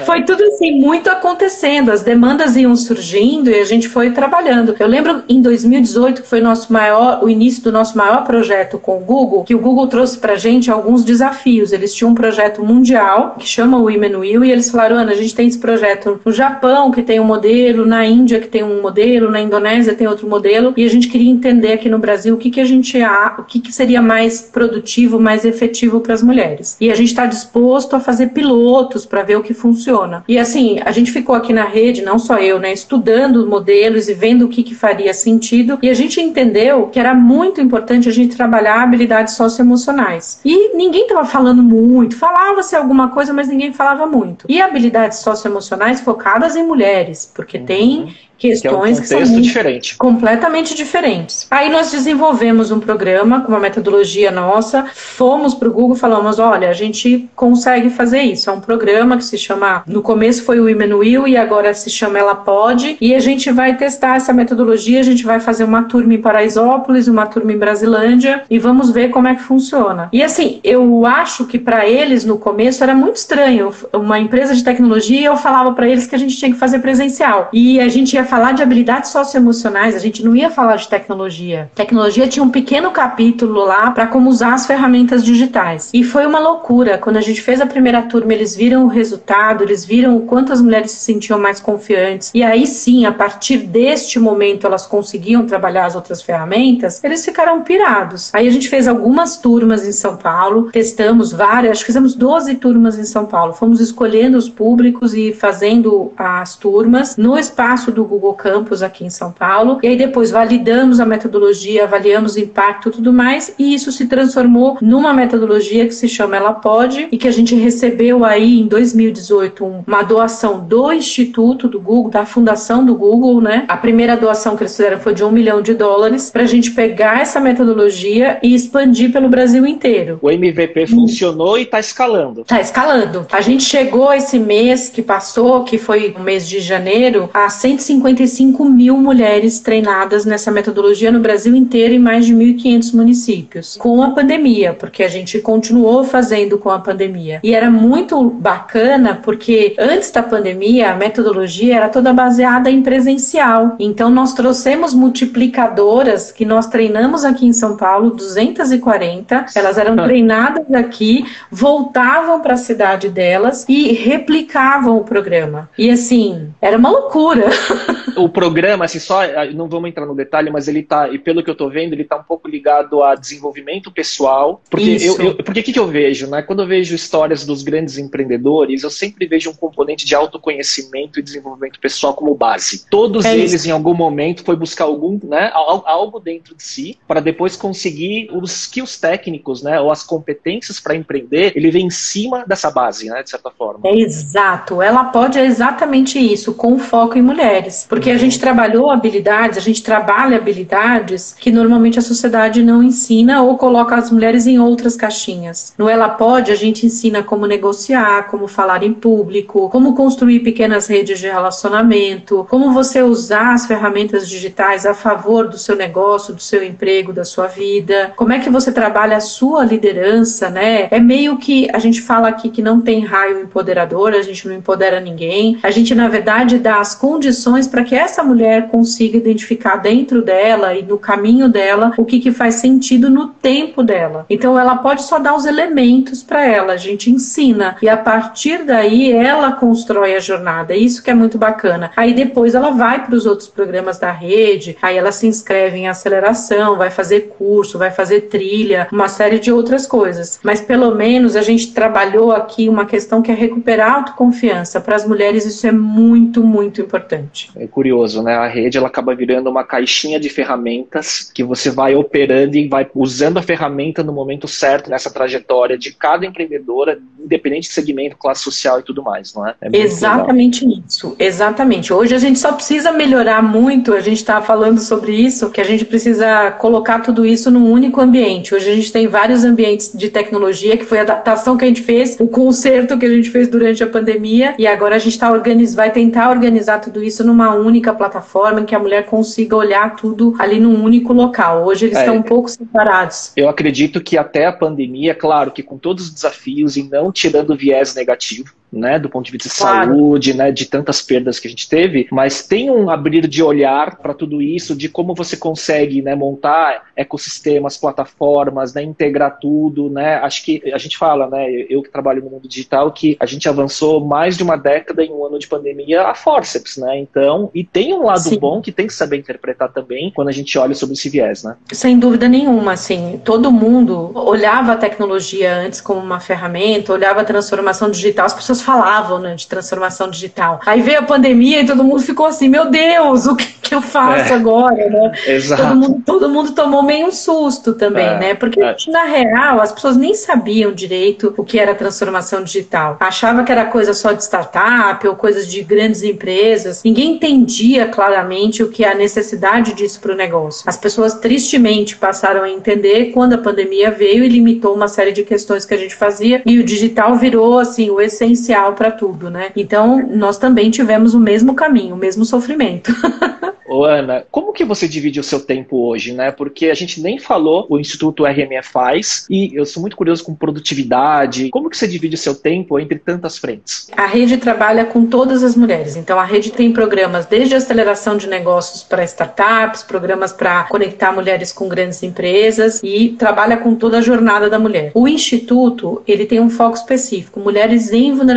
foi tudo assim, muito acontecendo. As demandas iam surgindo e a gente foi trabalhando. Eu lembro em 2018, que foi nosso maior, o início do nosso maior projeto com o Google, que o Google trouxe pra gente alguns desafios. Eles tinham um projeto mundial que chama Women Will, e eles falaram: Ana, a gente tem esse projeto no Japão, que tem um modelo, na Índia, que tem um modelo, na Indonésia tem outro modelo, e a gente queria entender aqui no Brasil o que, que a gente há, o que, que seria mais produtivo, mais efetivo para as mulheres. E a gente está disposto a fazer pilotos para ver o que funciona. E assim, a gente ficou aqui na rede, não só eu, né, estudando modelos e vendo o que, que faria sentido, e a gente entendeu que era muito importante a gente trabalhar habilidades socioemocionais. E ninguém estava falando muito, falava-se alguma coisa, mas ninguém falava muito. E habilidades socioemocionais focadas em mulheres, porque uhum. tem questões que, é um que são diferente. completamente diferentes. Aí nós desenvolvemos um programa com uma metodologia nossa, fomos para o Google e falamos, olha, a gente consegue fazer isso. É um programa que se chama, no começo foi o Women Will e agora se chama Ela Pode, e a gente vai testar essa metodologia, a gente vai fazer uma turma em Paraisópolis, uma turma em Brasilândia e vamos ver como é que funciona. E assim, eu acho que para eles no começo era muito estranho. Uma empresa de tecnologia, eu falava para eles que a gente tinha que fazer presencial. E a gente ia falar de habilidades socioemocionais, a gente não ia falar de tecnologia. Tecnologia tinha um pequeno capítulo lá para como usar as ferramentas digitais. E foi uma loucura. Quando a gente fez a primeira turma, eles viram o resultado, eles viram o quanto as mulheres se sentiam mais confiantes. E aí sim, a partir deste momento, elas conseguiam trabalhar as outras ferramentas, eles ficaram pirados. Aí a gente fez algumas turmas em São Paulo, testamos várias, acho que fizemos 12 turmas em São Paulo. Fomos escolhendo os públicos e fazendo as turmas no espaço do Google Google Campus aqui em São Paulo. E aí depois validamos a metodologia, avaliamos o impacto e tudo mais, e isso se transformou numa metodologia que se chama Ela Pode e que a gente recebeu aí em 2018 uma doação do Instituto do Google, da Fundação do Google, né? A primeira doação que eles fizeram foi de um milhão de dólares para a gente pegar essa metodologia e expandir pelo Brasil inteiro. O MVP funcionou e está escalando. Está escalando. A gente chegou esse mês que passou, que foi o mês de janeiro, a 150 55 mil mulheres treinadas nessa metodologia no Brasil inteiro, em mais de 1.500 municípios, com a pandemia, porque a gente continuou fazendo com a pandemia. E era muito bacana, porque antes da pandemia, a metodologia era toda baseada em presencial. Então, nós trouxemos multiplicadoras que nós treinamos aqui em São Paulo, 240, elas eram treinadas aqui, voltavam para a cidade delas e replicavam o programa. E assim, era uma loucura. O programa, assim, só, ah, não vamos entrar no detalhe, mas ele tá, e pelo que eu tô vendo, ele tá um pouco ligado a desenvolvimento pessoal. Porque Isso. eu, eu porque o que, que eu vejo, né? Quando eu vejo histórias dos grandes empreendedores, eu sempre vejo um componente de autoconhecimento e desenvolvimento pessoal como base. Todos é eles, isso. em algum momento, foi buscar algum, né, algo dentro de si, para depois conseguir os skills técnicos, né, ou as competências para empreender, ele vem em cima dessa base, né, de certa forma. É exato. Ela pode é exatamente isso, com foco em mulheres. Porque a gente trabalhou habilidades, a gente trabalha habilidades que normalmente a sociedade não ensina ou coloca as mulheres em outras caixinhas. No Ela Pode, a gente ensina como negociar, como falar em público, como construir pequenas redes de relacionamento, como você usar as ferramentas digitais a favor do seu negócio, do seu emprego, da sua vida, como é que você trabalha a sua liderança, né? É meio que a gente fala aqui que não tem raio empoderador, a gente não empodera ninguém, a gente na verdade dá as condições para que essa mulher consiga identificar dentro dela e no caminho dela o que, que faz sentido no tempo dela. Então ela pode só dar os elementos para ela, a gente ensina e a partir daí ela constrói a jornada. Isso que é muito bacana. Aí depois ela vai para os outros programas da rede, aí ela se inscreve em aceleração, vai fazer curso, vai fazer trilha, uma série de outras coisas. Mas pelo menos a gente trabalhou aqui uma questão que é recuperar a autoconfiança. Para as mulheres isso é muito, muito importante. É curioso, né? A rede ela acaba virando uma caixinha de ferramentas que você vai operando e vai usando a ferramenta no momento certo nessa trajetória de cada empreendedora, independente de segmento, classe social e tudo mais, não é? é exatamente legal. isso, exatamente. Hoje a gente só precisa melhorar muito, a gente está falando sobre isso, que a gente precisa colocar tudo isso num único ambiente. Hoje a gente tem vários ambientes de tecnologia, que foi a adaptação que a gente fez, o conserto que a gente fez durante a pandemia, e agora a gente tá organiz... vai tentar organizar tudo isso numa única plataforma em que a mulher consiga olhar tudo ali num único local. Hoje eles é, estão um pouco separados. Eu acredito que até a pandemia, claro que com todos os desafios e não tirando o viés negativo, né, do ponto de vista de claro. saúde, né, de tantas perdas que a gente teve, mas tem um abrir de olhar para tudo isso, de como você consegue, né, montar ecossistemas, plataformas, né, integrar tudo, né, acho que a gente fala, né, eu que trabalho no mundo digital, que a gente avançou mais de uma década em um ano de pandemia a forceps, né, então, e tem um lado Sim. bom que tem que saber interpretar também quando a gente olha sobre esse viés, né. Sem dúvida nenhuma, assim, todo mundo olhava a tecnologia antes como uma ferramenta, olhava a transformação digital, as pessoas falavam né, de transformação digital. Aí veio a pandemia e todo mundo ficou assim, meu Deus, o que, que eu faço é, agora? Né? Exato. Todo mundo, todo mundo tomou meio um susto também, é, né? Porque é. na real as pessoas nem sabiam direito o que era transformação digital. Achava que era coisa só de startup ou coisas de grandes empresas. Ninguém entendia claramente o que é a necessidade disso para o negócio. As pessoas tristemente passaram a entender quando a pandemia veio e limitou uma série de questões que a gente fazia e o digital virou assim o essencial essencial para tudo, né? Então, nós também tivemos o mesmo caminho, o mesmo sofrimento. Ô, Ana, como que você divide o seu tempo hoje, né? Porque a gente nem falou, o Instituto RME faz, e eu sou muito curioso com produtividade. Como que você divide o seu tempo entre tantas frentes? A rede trabalha com todas as mulheres. Então, a rede tem programas desde aceleração de negócios para startups, programas para conectar mulheres com grandes empresas e trabalha com toda a jornada da mulher. O Instituto, ele tem um foco específico, mulheres em vulnerabilidade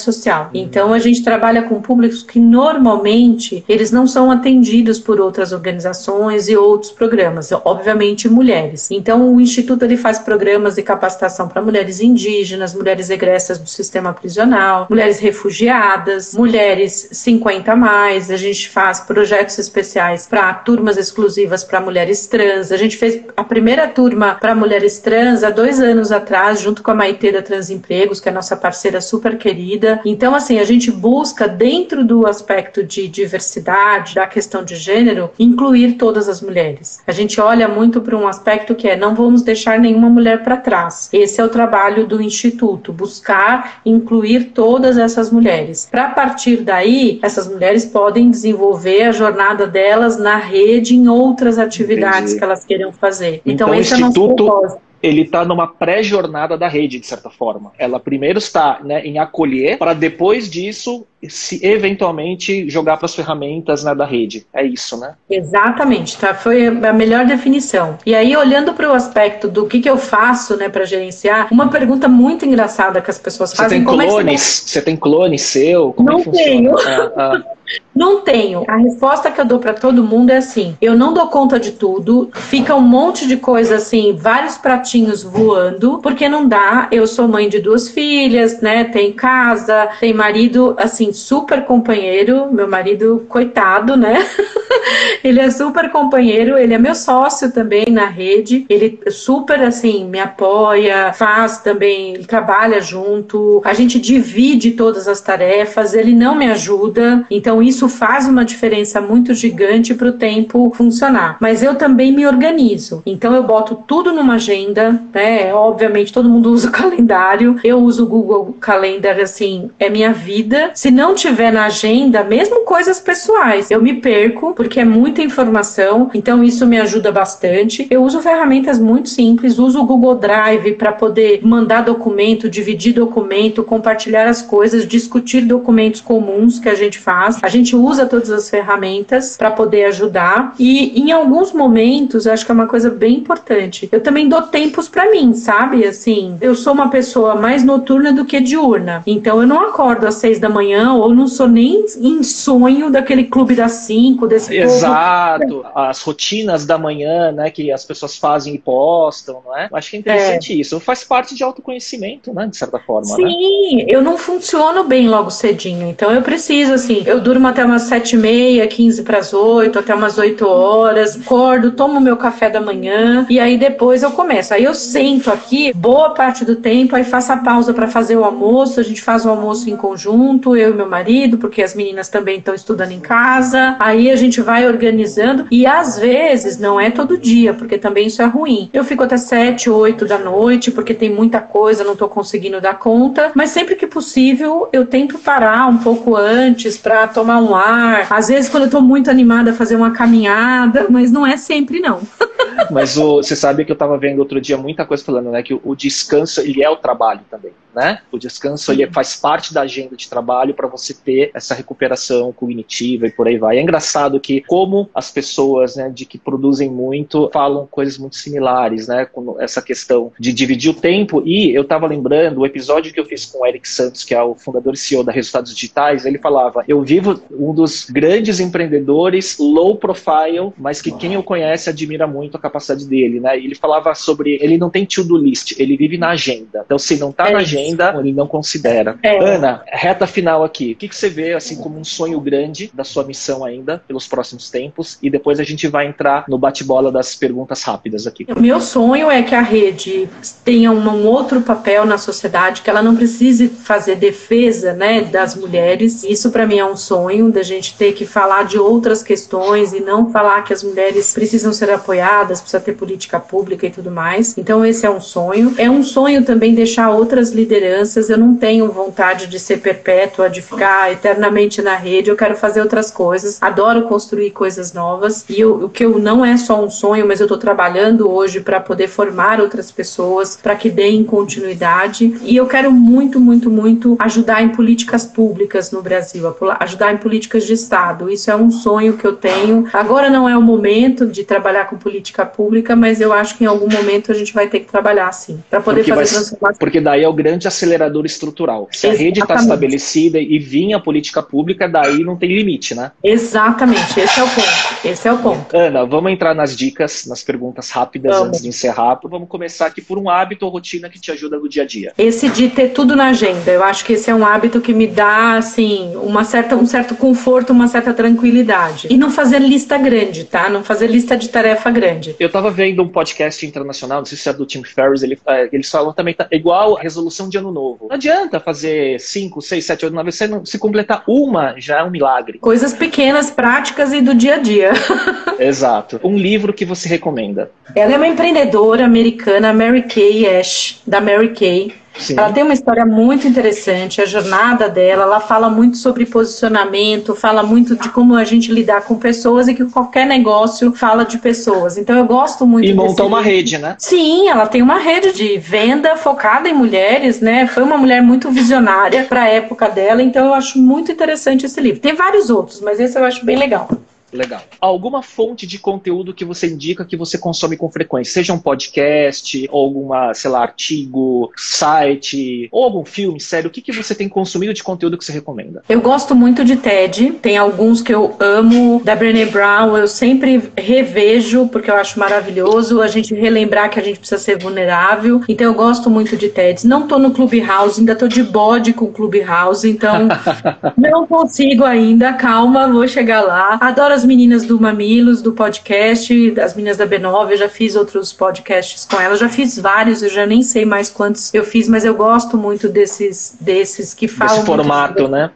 social. Então, a gente trabalha com públicos que normalmente eles não são atendidos atendidos por outras organizações e outros programas, obviamente mulheres. Então, o Instituto ele faz programas de capacitação para mulheres indígenas, mulheres egressas do sistema prisional, mulheres refugiadas, mulheres 50 a mais. A gente faz projetos especiais para turmas exclusivas para mulheres trans. A gente fez a primeira turma para mulheres trans há dois anos atrás, junto com a Maite da Transempregos, que é nossa parceira super querida. Então, assim, a gente busca, dentro do aspecto de diversidade, da questão de gênero, incluir todas as mulheres. A gente olha muito para um aspecto que é não vamos deixar nenhuma mulher para trás. Esse é o trabalho do Instituto, buscar incluir todas essas mulheres. Para partir daí, essas mulheres podem desenvolver a jornada delas na rede em outras atividades Entendi. que elas queiram fazer. Então, então esse instituto... é o nosso propósito ele está numa pré-jornada da rede, de certa forma. Ela primeiro está né, em acolher, para depois disso, se eventualmente jogar para as ferramentas né, da rede. É isso, né? Exatamente, tá? Foi a melhor definição. E aí, olhando para o aspecto do que, que eu faço né, para gerenciar, uma pergunta muito engraçada que as pessoas fazem. Você tem clones? É você... você... tem clone seu? Como Não é tenho. Ah, ah. Não tenho. A resposta que eu dou para todo mundo é assim: eu não dou conta de tudo, fica um monte de coisa assim, vários pratinhos voando, porque não dá. Eu sou mãe de duas filhas, né? Tem casa, tem marido, assim, super companheiro. Meu marido, coitado, né? ele é super companheiro, ele é meu sócio também na rede. Ele super, assim, me apoia, faz também, trabalha junto. A gente divide todas as tarefas, ele não me ajuda, então isso isso faz uma diferença muito gigante para o tempo funcionar. Mas eu também me organizo. Então eu boto tudo numa agenda, né? Obviamente todo mundo usa o calendário. Eu uso o Google Calendar assim, é minha vida. Se não tiver na agenda, mesmo coisas pessoais, eu me perco porque é muita informação. Então isso me ajuda bastante. Eu uso ferramentas muito simples, uso o Google Drive para poder mandar documento, dividir documento, compartilhar as coisas, discutir documentos comuns que a gente faz. A gente usa todas as ferramentas para poder ajudar e em alguns momentos, acho que é uma coisa bem importante. Eu também dou tempos para mim, sabe? Assim, eu sou uma pessoa mais noturna do que diurna. Então eu não acordo às seis da manhã ou não sou nem em sonho daquele clube das cinco, desse Exato. Povo. As rotinas da manhã, né, que as pessoas fazem e postam, não é? Acho que é interessante é. isso. Faz parte de autoconhecimento, né, de certa forma, Sim, né? Sim, eu não funciono bem logo cedinho. Então eu preciso assim, eu durmo até umas sete e meia, quinze para as oito, até umas oito horas, acordo, tomo meu café da manhã e aí depois eu começo. Aí eu sento aqui boa parte do tempo, aí faço a pausa para fazer o almoço, a gente faz o almoço em conjunto, eu meu marido, porque as meninas também estão estudando em casa. Aí a gente vai organizando e às vezes não é todo dia, porque também isso é ruim. Eu fico até sete, oito da noite, porque tem muita coisa, não estou conseguindo dar conta, mas sempre que possível eu tento parar um pouco antes para tomar um ar. Às vezes, quando eu tô muito animada, fazer uma caminhada, mas não é sempre, não. mas o, você sabe que eu estava vendo outro dia muita coisa falando, né? Que o, o descanso, ele é o trabalho também né? O descanso ele faz parte da agenda de trabalho para você ter essa recuperação cognitiva e por aí vai. É engraçado que como as pessoas, né, de que produzem muito, falam coisas muito similares, né, com essa questão de dividir o tempo. E eu estava lembrando o episódio que eu fiz com o Eric Santos, que é o fundador e CEO da Resultados Digitais. Ele falava: eu vivo um dos grandes empreendedores low profile, mas que quem o conhece admira muito a capacidade dele, né? E ele falava sobre ele não tem to-do list, ele vive na agenda. Então, se não está é na agenda ainda ele não considera. É. Ana, reta final aqui. O que, que você vê assim como um sonho grande da sua missão ainda pelos próximos tempos? E depois a gente vai entrar no bate-bola das perguntas rápidas aqui. O meu sonho é que a rede tenha um outro papel na sociedade, que ela não precise fazer defesa, né, das mulheres. Isso para mim é um sonho da gente ter que falar de outras questões e não falar que as mulheres precisam ser apoiadas, precisa ter política pública e tudo mais. Então esse é um sonho. É um sonho também deixar outras lideranças, eu não tenho vontade de ser perpétua, de ficar eternamente na rede, eu quero fazer outras coisas, adoro construir coisas novas e eu, o que eu não é só um sonho, mas eu estou trabalhando hoje para poder formar outras pessoas, para que deem continuidade e eu quero muito, muito, muito ajudar em políticas públicas no Brasil, ajudar em políticas de Estado. Isso é um sonho que eu tenho. Agora não é o momento de trabalhar com política pública, mas eu acho que em algum momento a gente vai ter que trabalhar sim, para poder porque fazer transformação. Porque daí é o grande acelerador estrutural. Se Exatamente. a rede está estabelecida e vinha a política pública, daí não tem limite, né? Exatamente, esse é o ponto. Esse é o ponto. Ana, vamos entrar nas dicas, nas perguntas rápidas vamos. antes de encerrar. Vamos começar aqui por um hábito ou rotina que te ajuda no dia a dia. Esse de ter tudo na agenda. Eu acho que esse é um hábito que me dá, assim, uma certa, um certo conforto, uma certa tranquilidade. E não fazer lista grande, tá? Não fazer lista de tarefa grande. Eu tava vendo um podcast internacional, não sei se é do Tim Ferriss, ele, é, eles falam também, tá, igual a resolução de ano novo. Não adianta fazer 5, 6, 7, 8, 9, se, se completar uma, já é um milagre. Coisas pequenas, práticas e do dia a dia. Exato. Um livro que você recomenda? Ela é uma empreendedora americana, Mary Kay Ash, da Mary Kay. Sim. Ela tem uma história muito interessante, a jornada dela, ela fala muito sobre posicionamento, fala muito de como a gente lidar com pessoas e que qualquer negócio fala de pessoas. Então eu gosto muito E montou uma rede, né? Sim, ela tem uma rede de venda focada em mulheres, né? Foi uma mulher muito visionária para a época dela, então eu acho muito interessante esse livro. Tem vários outros, mas esse eu acho bem legal. Legal. Alguma fonte de conteúdo que você indica que você consome com frequência? Seja um podcast, ou alguma, sei lá, artigo, site, ou algum filme, sério, o que, que você tem consumido de conteúdo que você recomenda? Eu gosto muito de TED, tem alguns que eu amo, da Brené Brown, eu sempre revejo, porque eu acho maravilhoso a gente relembrar que a gente precisa ser vulnerável, então eu gosto muito de TEDs. Não tô no Clubhouse, ainda tô de bode com o Clubhouse, então não consigo ainda, calma, vou chegar lá. Adoro as meninas do Mamilos, do podcast, as meninas da B9, eu já fiz outros podcasts com elas, já fiz vários, eu já nem sei mais quantos eu fiz, mas eu gosto muito desses, desses que falam. Desse formato, né?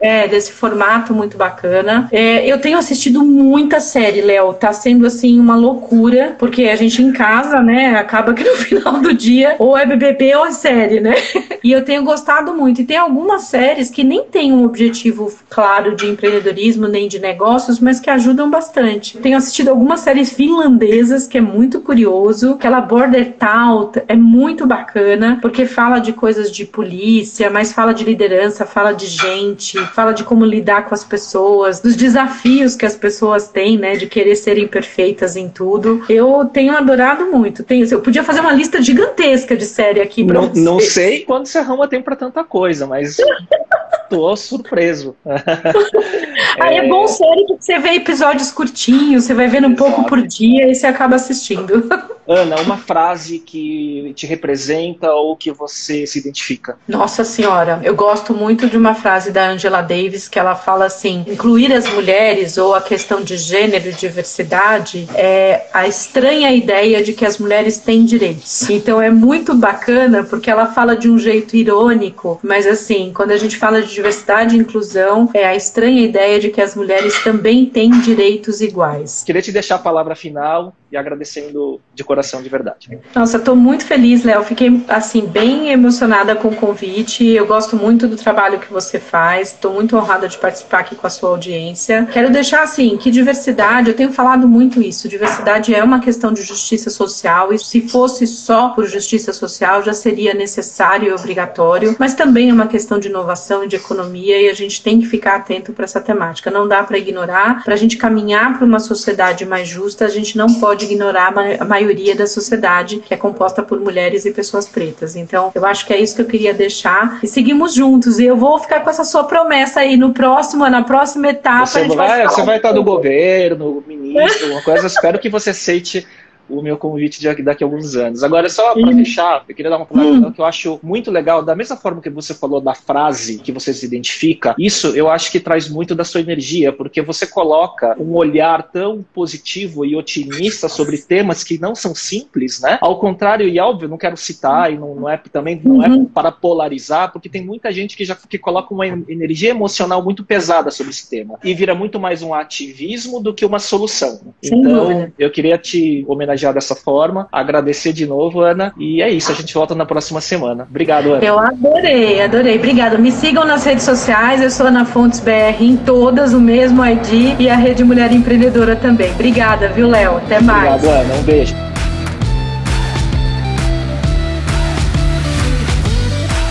É, desse formato muito bacana. É, eu tenho assistido muita série, Léo, tá sendo assim uma loucura, porque a gente em casa, né, acaba que no final do dia ou é BBB ou é série, né? E eu tenho gostado muito. E tem algumas séries que nem têm um objetivo claro de empreendedorismo nem de negócios, mas que ajudam bastante. Tenho assistido algumas séries finlandesas, que é muito curioso. Aquela Border Town é muito bacana, porque fala de coisas de polícia, mas fala de liderança, fala de gente, fala de como lidar com as pessoas, dos desafios que as pessoas têm, né, de querer serem perfeitas em tudo. Eu tenho adorado muito. Tenho, eu podia fazer uma lista gigantesca de série aqui pra não, não sei quando você arruma tempo para tanta coisa, mas tô surpreso. Aí é... é bom série porque você vê episódios curtinhos, você vai vendo um Exato. pouco por dia e você acaba assistindo. Ana, uma frase que te representa ou que você se identifica? Nossa Senhora, eu gosto muito de uma frase da Angela Davis que ela fala assim: incluir as mulheres ou a questão de gênero e diversidade é a estranha ideia de que as mulheres têm direitos. Então é muito bacana porque ela fala de um jeito irônico, mas assim, quando a gente fala de diversidade e inclusão, é a estranha ideia de que as mulheres também têm direitos iguais. Queria te deixar a palavra final e agradecendo de coração de verdade. Nossa, estou muito feliz, Léo. Fiquei assim bem emocionada com o convite. Eu gosto muito do trabalho que você faz. Estou muito honrada de participar aqui com a sua audiência. Quero deixar assim que diversidade, eu tenho falado muito isso. Diversidade é uma questão de justiça social e se fosse só por justiça social já seria necessário e obrigatório, mas também é uma questão de inovação e de economia e a gente tem que ficar atento para essa temática. Não dá para ignorar. Para a gente caminhar para uma sociedade mais justa, a gente não pode ignorar a maioria da sociedade, que é composta por mulheres e pessoas pretas. Então, eu acho que é isso que eu queria deixar. E seguimos juntos. E eu vou ficar com essa sua promessa aí no próximo, na próxima etapa. Você vai, vai você vai estar no governo, ministro, alguma coisa. espero que você aceite o meu convite de daqui a alguns anos. Agora, só para fechar, eu queria dar uma palavra hum. que eu acho muito legal, da mesma forma que você falou da frase que você se identifica, isso eu acho que traz muito da sua energia, porque você coloca um olhar tão positivo e otimista sobre temas que não são simples, né? Ao contrário, e óbvio, não quero citar, e não, não é também não é uhum. para polarizar, porque tem muita gente que já que coloca uma energia emocional muito pesada sobre esse tema e vira muito mais um ativismo do que uma solução. Então, eu queria te homenagear homenagear dessa forma. Agradecer de novo, Ana. E é isso, a gente volta na próxima semana. Obrigado, Ana. Eu adorei, adorei. Obrigada. Me sigam nas redes sociais, eu sou Ana Fontes BR em todas, o mesmo ID e a Rede Mulher Empreendedora também. Obrigada, viu, Léo? Até mais. Obrigado, Ana. Um beijo.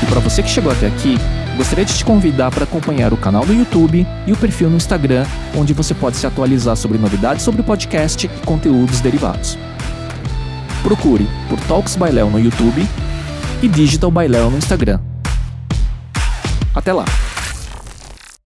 E para você que chegou até aqui, Gostaria de te convidar para acompanhar o canal do YouTube e o perfil no Instagram, onde você pode se atualizar sobre novidades sobre o podcast e conteúdos derivados. Procure por Talks by Léo no YouTube e Digital by Léo no Instagram. Até lá!